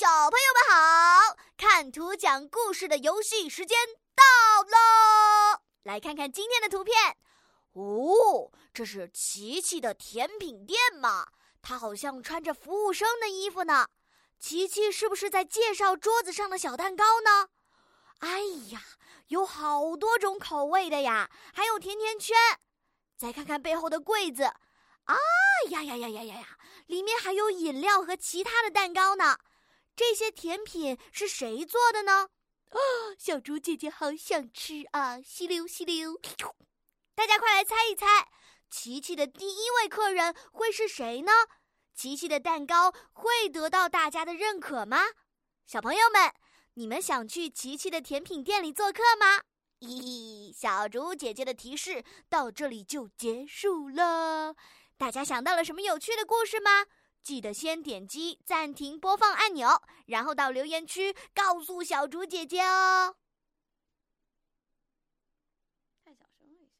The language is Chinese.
小朋友们好，看图讲故事的游戏时间到喽！来看看今天的图片。哦，这是琪琪的甜品店嘛？她好像穿着服务生的衣服呢。琪琪是不是在介绍桌子上的小蛋糕呢？哎呀，有好多种口味的呀，还有甜甜圈。再看看背后的柜子，啊呀呀呀呀呀呀，里面还有饮料和其他的蛋糕呢。这些甜品是谁做的呢？啊，小猪姐姐好想吃啊！吸溜吸溜，大家快来猜一猜，琪琪的第一位客人会是谁呢？琪琪的蛋糕会得到大家的认可吗？小朋友们，你们想去琪琪的甜品店里做客吗？咦，小猪姐姐的提示到这里就结束了。大家想到了什么有趣的故事吗？记得先点击暂停播放按钮，然后到留言区告诉小竹姐姐哦。太小声了